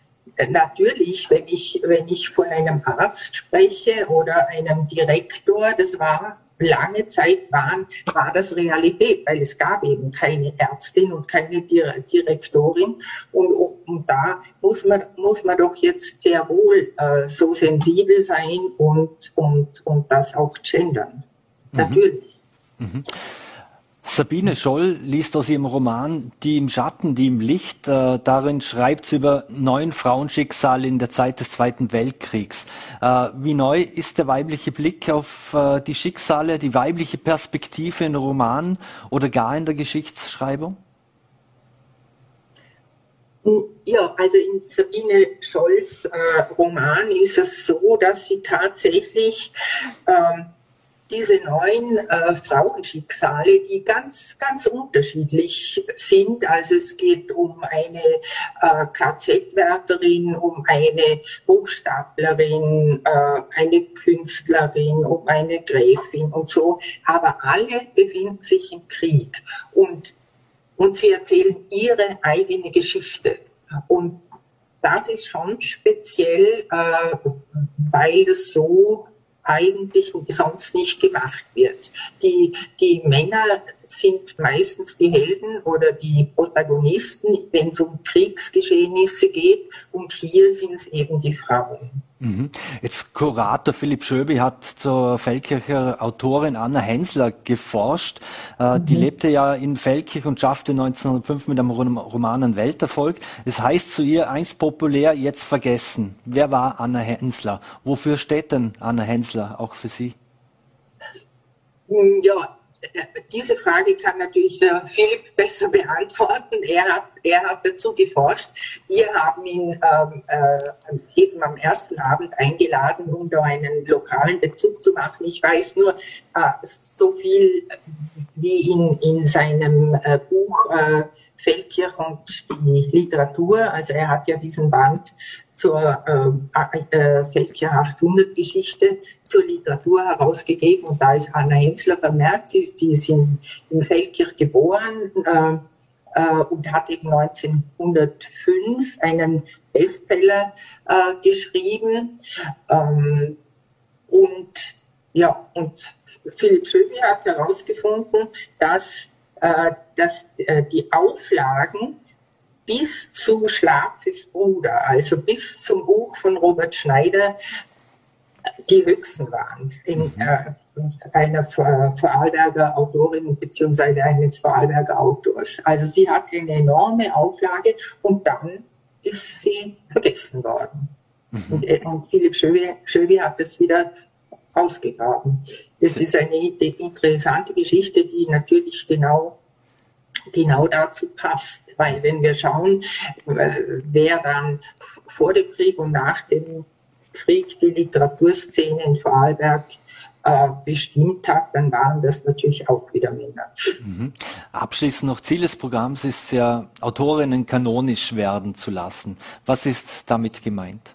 natürlich, wenn ich, wenn ich von einem Arzt spreche oder einem Direktor, das war lange Zeit waren, war das Realität, weil es gab eben keine Ärztin und keine Direktorin. Und, und da muss man, muss man doch jetzt sehr wohl äh, so sensibel sein und, und, und das auch gendern. Mhm. Natürlich. Mhm. Sabine Scholl liest aus ihrem Roman Die im Schatten, die im Licht. Äh, darin schreibt sie über neun Frauenschicksale in der Zeit des Zweiten Weltkriegs. Äh, wie neu ist der weibliche Blick auf äh, die Schicksale, die weibliche Perspektive in Romanen oder gar in der Geschichtsschreibung? Ja, also in Sabine Scholls äh, Roman ist es so, dass sie tatsächlich ähm, diese neuen äh, Frauenschicksale, die ganz, ganz unterschiedlich sind. Also es geht um eine äh, KZ-Wärterin, um eine Hochstaplerin, äh, eine Künstlerin, um eine Gräfin und so. Aber alle befinden sich im Krieg und, und sie erzählen ihre eigene Geschichte. Und das ist schon speziell, äh, weil es so eigentlich sonst nicht gemacht wird. Die, die Männer sind meistens die Helden oder die Protagonisten, wenn es um Kriegsgeschehnisse geht. Und hier sind es eben die Frauen. Mhm. Jetzt Kurator Philipp Schöbi hat zur Feldkircher Autorin Anna Hensler geforscht. Äh, mhm. Die lebte ja in Feldkirch und schaffte 1905 mit einem Roman einen Welterfolg. Es heißt zu ihr einst populär, jetzt vergessen. Wer war Anna Hensler? Wofür steht denn Anna Hensler auch für Sie? Ja, diese Frage kann natürlich der Philipp besser beantworten. Er hat, er hat dazu geforscht. Wir haben ihn ähm, äh, eben am ersten Abend eingeladen, um da einen lokalen Bezug zu machen. Ich weiß nur äh, so viel wie in, in seinem äh, Buch äh, Feldkirch und die Literatur. Also er hat ja diesen Band zur äh, äh, Feldkirch 800 Geschichte zur Literatur herausgegeben und da ist Anna Hensler vermerkt, sie, sie ist in, in Feldkirch geboren äh, äh, und hat eben 1905 einen Bestseller äh, geschrieben ähm, und ja, und Philipp Schöbi hat herausgefunden, dass dass äh, die Auflagen bis zu Schlafes Bruder, also bis zum Buch von Robert Schneider, die höchsten waren in mhm. äh, einer Vorarlberger Autorin beziehungsweise eines Vorarlberger Autors. Also sie hatte eine enorme Auflage und dann ist sie vergessen worden. Mhm. Und, äh, und Philipp Schöwi hat es wieder ausgegraben. Das ist eine interessante Geschichte, die natürlich genau, genau dazu passt. Weil wenn wir schauen, äh, wer dann vor dem Krieg und nach dem Krieg die Literaturszene in Vorarlberg äh, bestimmt hat, dann waren das natürlich auch wieder Männer. Mhm. Abschließend noch Ziel des Programms ist ja, Autorinnen kanonisch werden zu lassen. Was ist damit gemeint?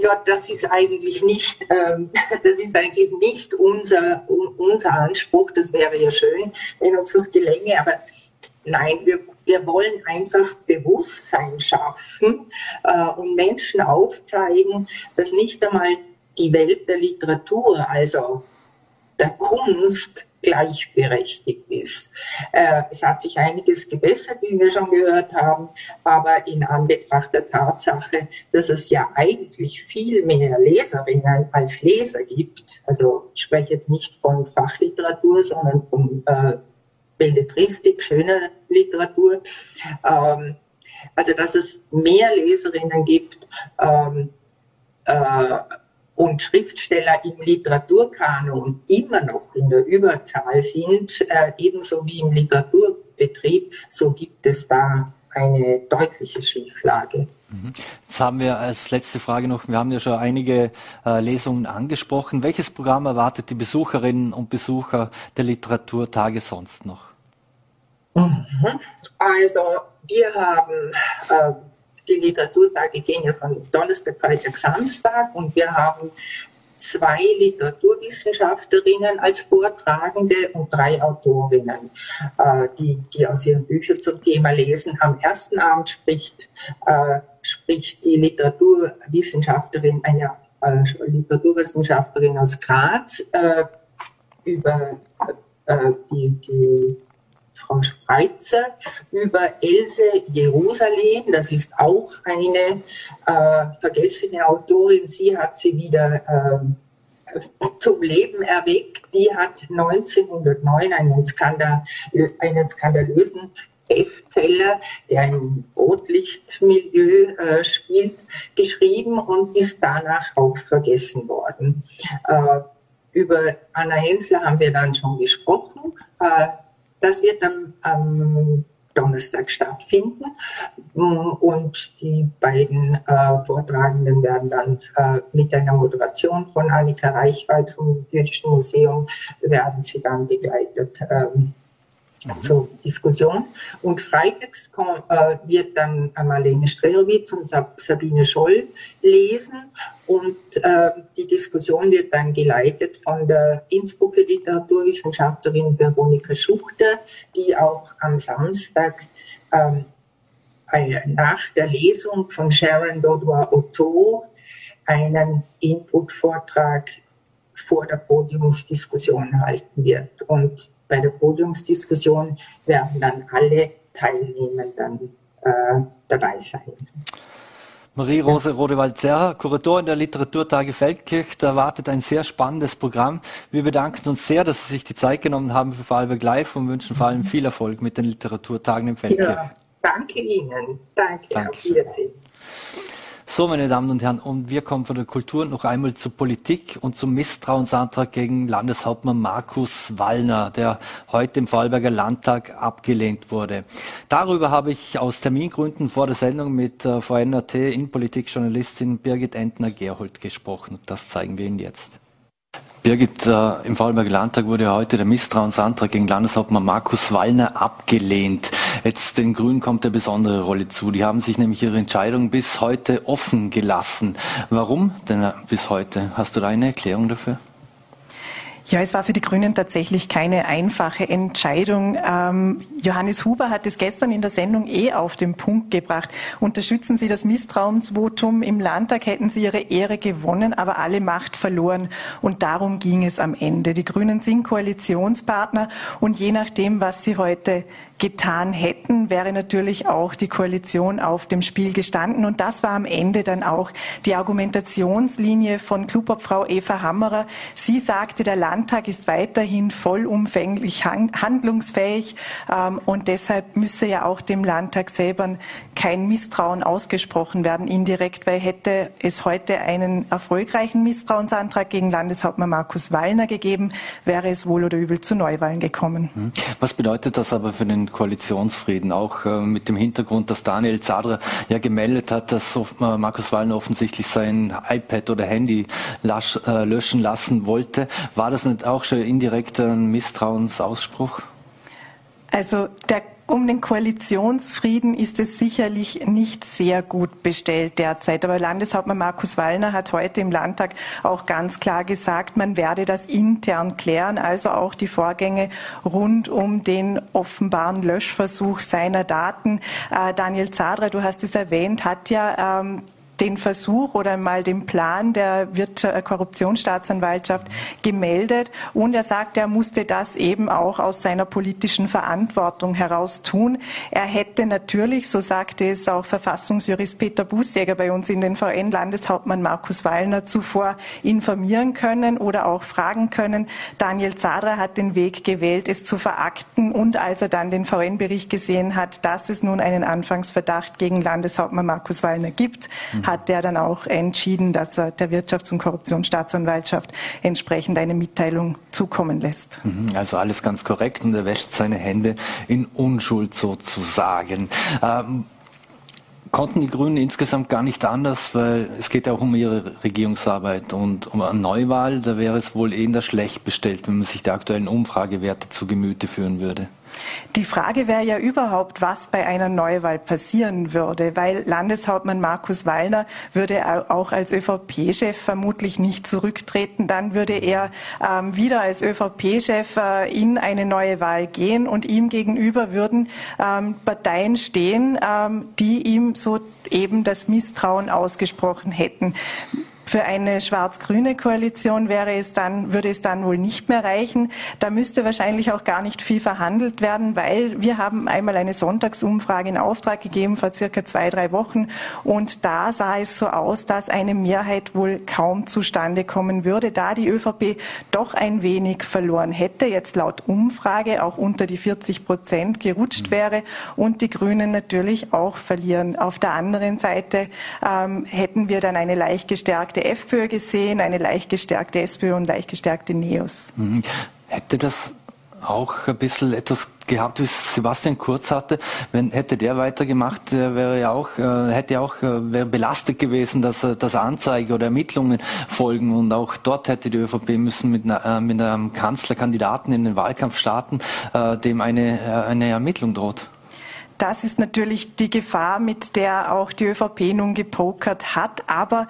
Ja, das ist eigentlich nicht, ähm, das ist eigentlich nicht unser, unser Anspruch. Das wäre ja schön, wenn uns das gelänge. Aber nein, wir, wir wollen einfach Bewusstsein schaffen äh, und Menschen aufzeigen, dass nicht einmal die Welt der Literatur, also der Kunst, gleichberechtigt ist. Äh, es hat sich einiges gebessert, wie wir schon gehört haben, aber in Anbetracht der Tatsache, dass es ja eigentlich viel mehr Leserinnen als Leser gibt, also ich spreche jetzt nicht von Fachliteratur, sondern von äh, Belletristik, schöner Literatur, ähm, also dass es mehr Leserinnen gibt, ähm, äh, und Schriftsteller im Literaturkanon immer noch in der Überzahl sind, äh, ebenso wie im Literaturbetrieb, so gibt es da eine deutliche Schieflage. Mhm. Jetzt haben wir als letzte Frage noch, wir haben ja schon einige äh, Lesungen angesprochen. Welches Programm erwartet die Besucherinnen und Besucher der Literaturtage sonst noch? Mhm. Also wir haben äh, die Literaturtage gehen ja von Donnerstag, Freitag, Samstag und wir haben zwei Literaturwissenschaftlerinnen als Vortragende und drei Autorinnen, äh, die, die aus ihren Büchern zum Thema lesen. Am ersten Abend spricht, äh, spricht die Literaturwissenschaftlerin, eine äh, Literaturwissenschaftlerin aus Graz, über die, die Frau Spreitzer, über Else Jerusalem, das ist auch eine äh, vergessene Autorin, sie hat sie wieder äh, zum Leben erweckt. Die hat 1909 einen, Skandal, einen skandalösen Bestseller, der im Rotlichtmilieu äh, spielt, geschrieben und ist danach auch vergessen worden. Äh, über Anna Hensler haben wir dann schon gesprochen. Äh, das wird dann am Donnerstag stattfinden und die beiden äh, Vortragenden werden dann äh, mit einer Moderation von Annika Reichwald vom Jüdischen Museum werden sie dann begleitet. Ähm, mhm. zur Diskussion. Und freitags kommt, äh, wird dann Marlene Strelowitz und Sabine Scholl lesen und äh, die Diskussion wird dann geleitet von der Innsbrucker Literaturwissenschaftlerin Veronika Schuchter, die auch am Samstag ähm, nach der Lesung von Sharon Dodois Otto einen Input-Vortrag vor der Podiumsdiskussion halten wird. Und bei der Podiumsdiskussion werden dann alle Teilnehmenden äh, dabei sein. Marie-Rose Rodewald-Serra, Kuratorin der Literaturtage Feldkirch, da wartet ein sehr spannendes Programm. Wir bedanken uns sehr, dass Sie sich die Zeit genommen haben für Vorarlberg Live und wünschen vor allem viel Erfolg mit den Literaturtagen in Feldkirch. Ja, danke Ihnen. Danke. Dankeschön. Auf Wiedersehen. So, meine Damen und Herren, und wir kommen von der Kultur noch einmal zur Politik und zum Misstrauensantrag gegen Landeshauptmann Markus Wallner, der heute im Vorarlberger Landtag abgelehnt wurde. Darüber habe ich aus Termingründen vor der Sendung mit äh, VNRT Innenpolitikjournalistin Birgit Entner-Gerhold gesprochen. Das zeigen wir Ihnen jetzt. Birgit, äh, im Vorarlberger Landtag wurde heute der Misstrauensantrag gegen Landeshauptmann Markus Wallner abgelehnt. Jetzt den Grünen kommt eine besondere Rolle zu. Die haben sich nämlich ihre Entscheidung bis heute offen gelassen. Warum denn äh, bis heute? Hast du da eine Erklärung dafür? Ja, es war für die Grünen tatsächlich keine einfache Entscheidung. Ähm, Johannes Huber hat es gestern in der Sendung eh auf den Punkt gebracht. Unterstützen Sie das Misstrauensvotum im Landtag, hätten Sie Ihre Ehre gewonnen, aber alle Macht verloren. Und darum ging es am Ende. Die Grünen sind Koalitionspartner und je nachdem, was Sie heute getan hätten, wäre natürlich auch die Koalition auf dem Spiel gestanden. Und das war am Ende dann auch die Argumentationslinie von Klubobfrau Eva Hammerer. Sie sagte, der Landtag ist weiterhin vollumfänglich handlungsfähig ähm, und deshalb müsse ja auch dem Landtag selber kein Misstrauen ausgesprochen werden, indirekt, weil hätte es heute einen erfolgreichen Misstrauensantrag gegen Landeshauptmann Markus Wallner gegeben, wäre es wohl oder übel zu Neuwahlen gekommen. Hm. Was bedeutet das aber für den Koalitionsfrieden, auch äh, mit dem Hintergrund, dass Daniel Zadra ja gemeldet hat, dass äh, Markus Wallner offensichtlich sein iPad oder Handy lasch, äh, löschen lassen wollte. War das nicht auch schon indirekt ein Misstrauensausspruch? Also der um den Koalitionsfrieden ist es sicherlich nicht sehr gut bestellt derzeit. Aber Landeshauptmann Markus Wallner hat heute im Landtag auch ganz klar gesagt, man werde das intern klären, also auch die Vorgänge rund um den offenbaren Löschversuch seiner Daten. Äh, Daniel Zadra, du hast es erwähnt, hat ja ähm, den Versuch oder mal den Plan der äh, Korruptionsstaatsanwaltschaft gemeldet und er sagt, er musste das eben auch aus seiner politischen Verantwortung heraus tun. Er hätte natürlich, so sagte es auch Verfassungsjurist Peter Bußjäger bei uns in den VN, Landeshauptmann Markus Wallner zuvor informieren können oder auch fragen können. Daniel Zadra hat den Weg gewählt, es zu verakten und als er dann den VN-Bericht gesehen hat, dass es nun einen Anfangsverdacht gegen Landeshauptmann Markus Wallner gibt, mhm hat der dann auch entschieden, dass er der Wirtschafts- und Korruptionsstaatsanwaltschaft entsprechend eine Mitteilung zukommen lässt. Mhm, also alles ganz korrekt und er wäscht seine Hände in Unschuld sozusagen. Ähm, konnten die Grünen insgesamt gar nicht anders, weil es geht ja auch um ihre Regierungsarbeit und um eine Neuwahl, da wäre es wohl eher schlecht bestellt, wenn man sich die aktuellen Umfragewerte zu Gemüte führen würde. Die Frage wäre ja überhaupt, was bei einer Neuwahl passieren würde, weil Landeshauptmann Markus Wallner würde auch als ÖVP-Chef vermutlich nicht zurücktreten. Dann würde er ähm, wieder als ÖVP-Chef äh, in eine neue Wahl gehen und ihm gegenüber würden ähm, Parteien stehen, ähm, die ihm so eben das Misstrauen ausgesprochen hätten. Für eine schwarz-grüne Koalition wäre es dann, würde es dann wohl nicht mehr reichen. Da müsste wahrscheinlich auch gar nicht viel verhandelt werden, weil wir haben einmal eine Sonntagsumfrage in Auftrag gegeben vor circa zwei, drei Wochen und da sah es so aus, dass eine Mehrheit wohl kaum zustande kommen würde, da die ÖVP doch ein wenig verloren hätte, jetzt laut Umfrage auch unter die 40 Prozent gerutscht wäre und die Grünen natürlich auch verlieren. Auf der anderen Seite ähm, hätten wir dann eine leicht gestärkte gestärkte FPÖ gesehen, eine leicht gestärkte SPÖ und leicht gestärkte NEOS. Mhm. Hätte das auch ein bisschen etwas gehabt, wie Sebastian Kurz hatte. Wenn hätte der weitergemacht, wäre ja auch, äh, hätte auch äh, wäre belastet gewesen, dass, äh, dass Anzeige oder Ermittlungen folgen und auch dort hätte die ÖVP müssen mit, einer, mit einem Kanzlerkandidaten in den Wahlkampf starten, dem eine, eine Ermittlung droht. Das ist natürlich die Gefahr, mit der auch die ÖVP nun gepokert hat. Aber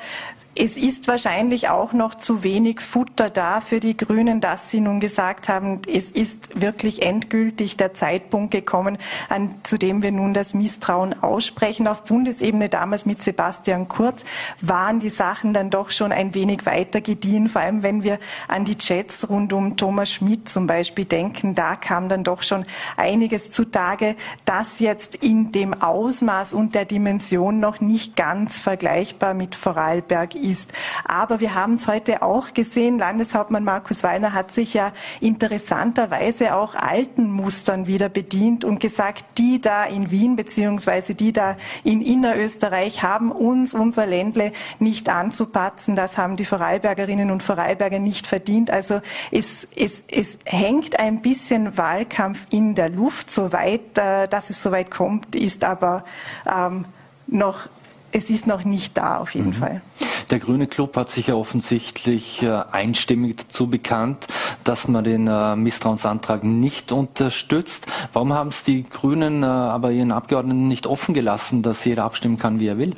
es ist wahrscheinlich auch noch zu wenig Futter da für die Grünen, dass sie nun gesagt haben, es ist wirklich endgültig der Zeitpunkt gekommen, an, zu dem wir nun das Misstrauen aussprechen. Auf Bundesebene damals mit Sebastian Kurz waren die Sachen dann doch schon ein wenig weiter gediehen, vor allem wenn wir an die Chats rund um Thomas Schmidt zum Beispiel denken. Da kam dann doch schon einiges zutage, das jetzt in dem Ausmaß und der Dimension noch nicht ganz vergleichbar mit Vorarlberg ist. Aber wir haben es heute auch gesehen, Landeshauptmann Markus Wallner hat sich ja interessanterweise auch alten Mustern wieder bedient und gesagt, die da in Wien beziehungsweise die da in Innerösterreich haben uns unser Ländle nicht anzupatzen. Das haben die Vorarlbergerinnen und Vorarlberger nicht verdient. Also es, es, es hängt ein bisschen Wahlkampf in der Luft, soweit, äh, dass es soweit kommt, ist aber ähm, noch es ist noch nicht da auf jeden mhm. Fall. Der Grüne Club hat sich ja offensichtlich äh, einstimmig dazu bekannt, dass man den äh, Misstrauensantrag nicht unterstützt. Warum haben es die Grünen äh, aber ihren Abgeordneten nicht offen gelassen, dass jeder abstimmen kann, wie er will?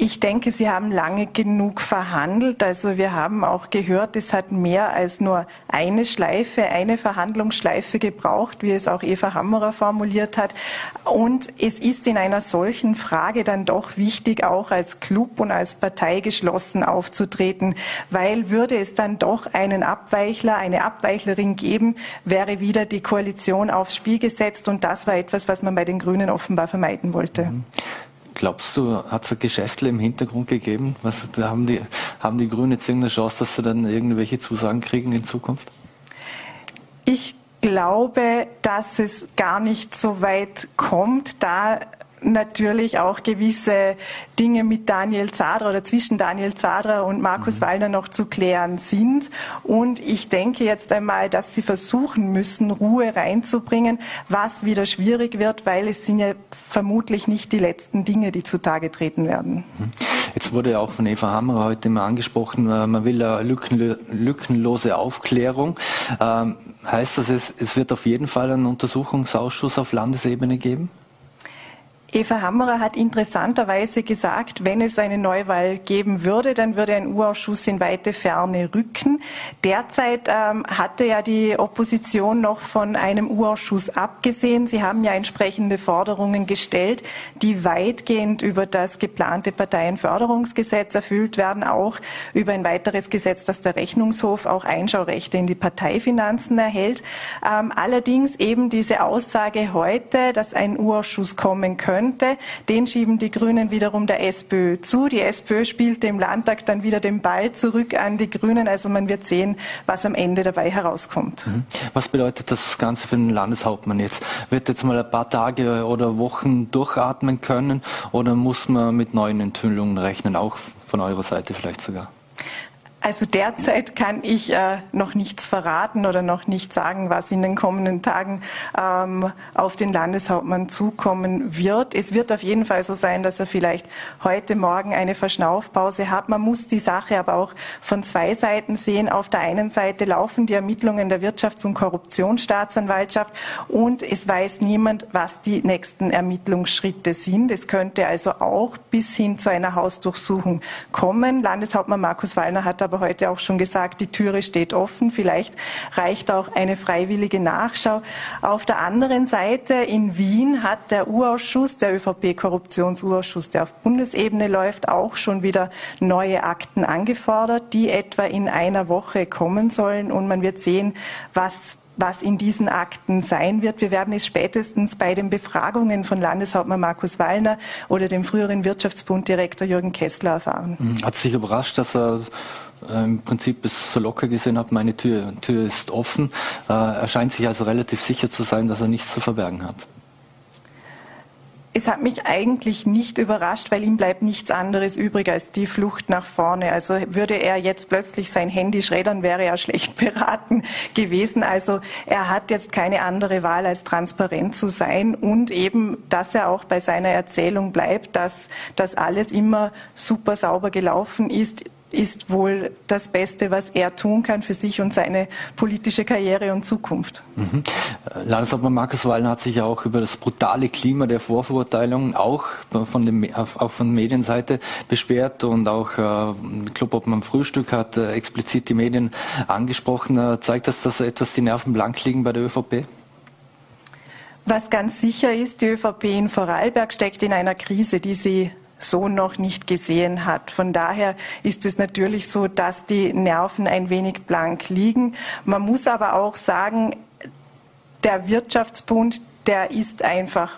Ich denke, Sie haben lange genug verhandelt. Also wir haben auch gehört, es hat mehr als nur eine Schleife, eine Verhandlungsschleife gebraucht, wie es auch Eva Hammerer formuliert hat. Und es ist in einer solchen Frage dann doch wichtig, auch als Club und als Partei geschlossen aufzutreten, weil würde es dann doch einen Abweichler, eine Abweichlerin geben, wäre wieder die Koalition aufs Spiel gesetzt. Und das war etwas, was man bei den Grünen offenbar vermeiden wollte. Mhm. Glaubst du, hat es Geschäftle im Hintergrund gegeben? Was, haben, die, haben die Grünen jetzt irgendeine Chance, dass sie dann irgendwelche Zusagen kriegen in Zukunft? Ich glaube, dass es gar nicht so weit kommt, da natürlich auch gewisse Dinge mit Daniel Zadra oder zwischen Daniel Zadra und Markus mhm. Wallner noch zu klären sind. Und ich denke jetzt einmal, dass sie versuchen müssen, Ruhe reinzubringen, was wieder schwierig wird, weil es sind ja vermutlich nicht die letzten Dinge, die zutage treten werden. Mhm. Jetzt wurde ja auch von Eva Hammer heute mal angesprochen, äh, man will eine lückenlose Aufklärung. Ähm, heißt das, es wird auf jeden Fall einen Untersuchungsausschuss auf Landesebene geben? Eva Hammerer hat interessanterweise gesagt, wenn es eine Neuwahl geben würde, dann würde ein U-Ausschuss in weite Ferne rücken. Derzeit ähm, hatte ja die Opposition noch von einem U-Ausschuss abgesehen. Sie haben ja entsprechende Forderungen gestellt, die weitgehend über das geplante Parteienförderungsgesetz erfüllt werden, auch über ein weiteres Gesetz, das der Rechnungshof auch Einschaurechte in die Parteifinanzen erhält. Ähm, allerdings eben diese Aussage heute, dass ein U-Ausschuss kommen könnte, könnte. Den schieben die Grünen wiederum der SPÖ zu. Die SPÖ spielt im Landtag dann wieder den Ball zurück an die Grünen. Also man wird sehen, was am Ende dabei herauskommt. Mhm. Was bedeutet das Ganze für den Landeshauptmann jetzt? Wird jetzt mal ein paar Tage oder Wochen durchatmen können oder muss man mit neuen Enthüllungen rechnen, auch von eurer Seite vielleicht sogar? Also derzeit kann ich äh, noch nichts verraten oder noch nicht sagen, was in den kommenden Tagen ähm, auf den Landeshauptmann zukommen wird. Es wird auf jeden Fall so sein, dass er vielleicht heute Morgen eine Verschnaufpause hat. Man muss die Sache aber auch von zwei Seiten sehen. Auf der einen Seite laufen die Ermittlungen der Wirtschafts- und Korruptionsstaatsanwaltschaft und es weiß niemand, was die nächsten Ermittlungsschritte sind. Es könnte also auch bis hin zu einer Hausdurchsuchung kommen. Landeshauptmann Markus Wallner hat aber heute auch schon gesagt, die Türe steht offen. Vielleicht reicht auch eine freiwillige Nachschau. Auf der anderen Seite in Wien hat der U-Ausschuss, der ÖVP-Korruptionsausschuss, der auf Bundesebene läuft, auch schon wieder neue Akten angefordert, die etwa in einer Woche kommen sollen. Und man wird sehen, was was in diesen Akten sein wird. Wir werden es spätestens bei den Befragungen von Landeshauptmann Markus Wallner oder dem früheren Wirtschaftsbunddirektor Jürgen Kessler erfahren. Hat sich überrascht, dass er im Prinzip es so locker gesehen hat, meine Tür, Tür ist offen. Äh, er scheint sich also relativ sicher zu sein, dass er nichts zu verbergen hat. Es hat mich eigentlich nicht überrascht, weil ihm bleibt nichts anderes übrig als die Flucht nach vorne. Also würde er jetzt plötzlich sein Handy schreddern, wäre er schlecht beraten gewesen. Also er hat jetzt keine andere Wahl, als transparent zu sein und eben, dass er auch bei seiner Erzählung bleibt, dass das alles immer super sauber gelaufen ist ist wohl das Beste, was er tun kann für sich und seine politische Karriere und Zukunft. Mhm. Landeshauptmann Markus Wallner hat sich ja auch über das brutale Klima der Vorverurteilung auch von, dem, auch von Medienseite beschwert und auch äh, Frühstück hat äh, explizit die Medien angesprochen. Äh, zeigt das, dass etwas die Nerven blank liegen bei der ÖVP? Was ganz sicher ist, die ÖVP in Vorarlberg steckt in einer Krise, die sie so noch nicht gesehen hat. Von daher ist es natürlich so, dass die Nerven ein wenig blank liegen. Man muss aber auch sagen, der Wirtschaftsbund, der ist einfach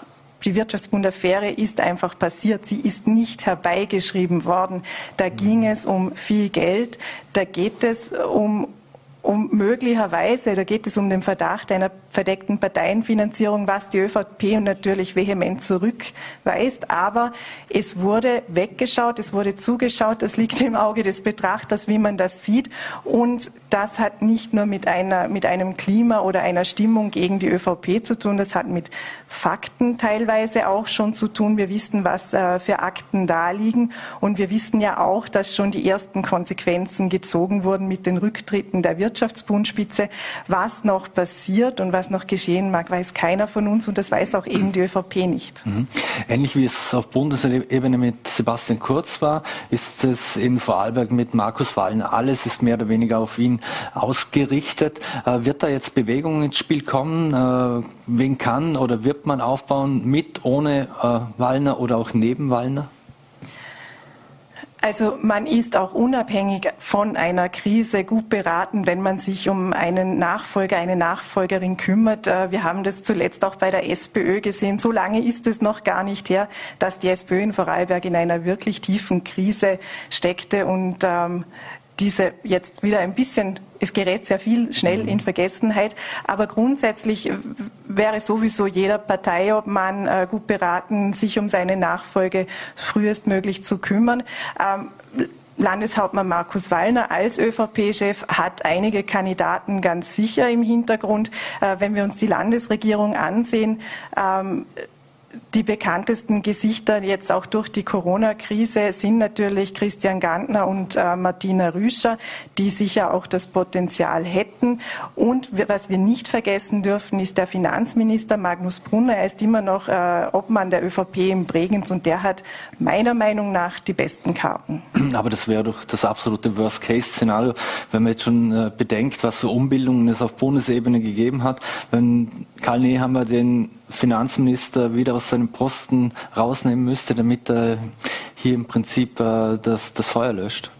die Wirtschaftsbundaffäre ist einfach passiert. Sie ist nicht herbeigeschrieben worden. Da ging es um viel Geld. Da geht es um um möglicherweise, da geht es um den Verdacht einer verdeckten Parteienfinanzierung, was die ÖVP natürlich vehement zurückweist. Aber es wurde weggeschaut, es wurde zugeschaut, das liegt im Auge des Betrachters, wie man das sieht. Und das hat nicht nur mit, einer, mit einem Klima oder einer Stimmung gegen die ÖVP zu tun, das hat mit Fakten teilweise auch schon zu tun. Wir wissen, was äh, für Akten da liegen. Und wir wissen ja auch, dass schon die ersten Konsequenzen gezogen wurden mit den Rücktritten der Wirtschaftsbundspitze. Was noch passiert und was noch geschehen mag, weiß keiner von uns und das weiß auch eben die ÖVP nicht. Mhm. Ähnlich wie es auf Bundesebene mit Sebastian Kurz war, ist es in Vorarlberg mit Markus Wallner. Alles ist mehr oder weniger auf ihn ausgerichtet. Äh, wird da jetzt Bewegung ins Spiel kommen? Äh, wen kann oder wird man aufbauen mit, ohne äh, Wallner oder auch neben Wallner? Also man ist auch unabhängig von einer Krise gut beraten, wenn man sich um einen Nachfolger, eine Nachfolgerin kümmert. Äh, wir haben das zuletzt auch bei der SPÖ gesehen. So lange ist es noch gar nicht her, dass die SPÖ in Vorarlberg in einer wirklich tiefen Krise steckte und ähm, diese jetzt wieder ein bisschen, es gerät sehr viel schnell in Vergessenheit, aber grundsätzlich wäre sowieso jeder Parteiobmann äh, gut beraten, sich um seine Nachfolge frühestmöglich zu kümmern. Ähm, Landeshauptmann Markus Wallner als ÖVP-Chef hat einige Kandidaten ganz sicher im Hintergrund. Äh, wenn wir uns die Landesregierung ansehen, ähm, die bekanntesten Gesichter jetzt auch durch die Corona-Krise sind natürlich Christian Gantner und äh, Martina Rüscher, die sicher auch das Potenzial hätten. Und was wir nicht vergessen dürfen, ist der Finanzminister Magnus Brunner. Er ist immer noch äh, Obmann der ÖVP in Bregenz und der hat meiner Meinung nach die besten Karten. Aber das wäre doch das absolute Worst-Case-Szenario, wenn man jetzt schon äh, bedenkt, was für Umbildungen es auf Bundesebene gegeben hat. Wenn Karl Nehammer den Finanzminister wieder aus seinem Posten rausnehmen müsste, damit er hier im Prinzip äh, das, das Feuer löscht?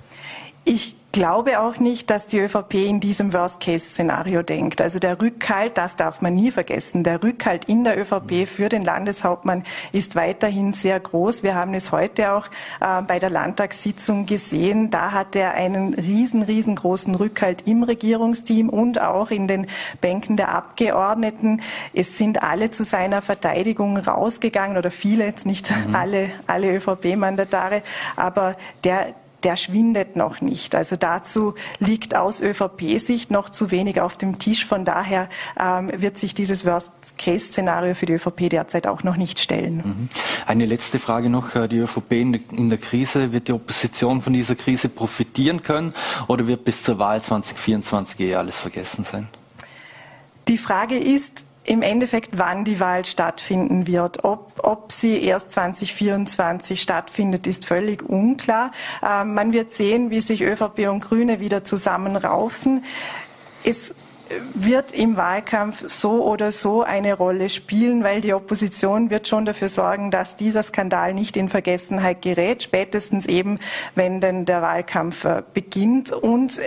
Ich glaube auch nicht, dass die ÖVP in diesem Worst-Case-Szenario denkt. Also der Rückhalt, das darf man nie vergessen, der Rückhalt in der ÖVP für den Landeshauptmann ist weiterhin sehr groß. Wir haben es heute auch äh, bei der Landtagssitzung gesehen. Da hat er einen riesen, riesengroßen Rückhalt im Regierungsteam und auch in den Bänken der Abgeordneten. Es sind alle zu seiner Verteidigung rausgegangen oder viele, jetzt nicht mhm. alle, alle ÖVP-Mandatare, aber der, der schwindet noch nicht. Also dazu liegt aus ÖVP-Sicht noch zu wenig auf dem Tisch. Von daher ähm, wird sich dieses Worst-Case-Szenario für die ÖVP derzeit auch noch nicht stellen. Mhm. Eine letzte Frage noch. Die ÖVP in der Krise, wird die Opposition von dieser Krise profitieren können oder wird bis zur Wahl 2024 eher alles vergessen sein? Die Frage ist, im Endeffekt, wann die Wahl stattfinden wird. Ob, ob sie erst 2024 stattfindet, ist völlig unklar. Ähm, man wird sehen, wie sich ÖVP und Grüne wieder zusammenraufen. Es wird im Wahlkampf so oder so eine Rolle spielen, weil die Opposition wird schon dafür sorgen, dass dieser Skandal nicht in Vergessenheit gerät, spätestens eben, wenn denn der Wahlkampf äh, beginnt. Und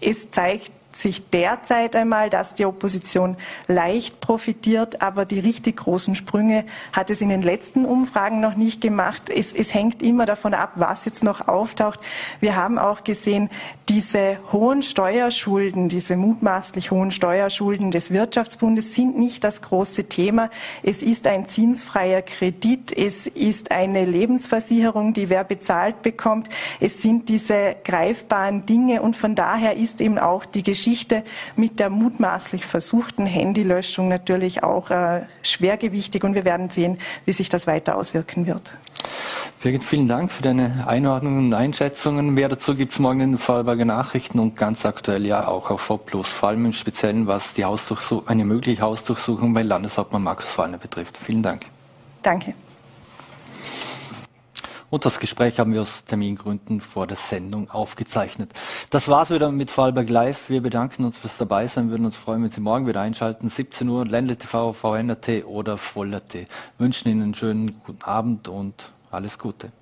es zeigt sich derzeit einmal, dass die Opposition leicht profitiert, aber die richtig großen Sprünge hat es in den letzten Umfragen noch nicht gemacht. Es, es hängt immer davon ab, was jetzt noch auftaucht. Wir haben auch gesehen, diese hohen Steuerschulden, diese mutmaßlich hohen Steuerschulden des Wirtschaftsbundes sind nicht das große Thema. Es ist ein zinsfreier Kredit, es ist eine Lebensversicherung, die wer bezahlt bekommt. Es sind diese greifbaren Dinge und von daher ist eben auch die Geschichte Geschichte mit der mutmaßlich versuchten Handylöschung natürlich auch äh, schwergewichtig und wir werden sehen, wie sich das weiter auswirken wird. Birgit, vielen Dank für deine Einordnungen und Einschätzungen. Mehr dazu gibt es morgen in den Vorarlberger Nachrichten und ganz aktuell ja auch auf VOPLUS, vor allem im Speziellen, was die eine mögliche Hausdurchsuchung bei Landeshauptmann Markus Wallner betrifft. Vielen Dank. Danke. Und das Gespräch haben wir aus Termingründen vor der Sendung aufgezeichnet. Das war's wieder mit Fallberg Live. Wir bedanken uns fürs Dabeisein, würden uns freuen, wenn Sie morgen wieder einschalten. 17 Uhr, Ländle TV, VNRT oder Vollert. Wünschen Ihnen einen schönen guten Abend und alles Gute.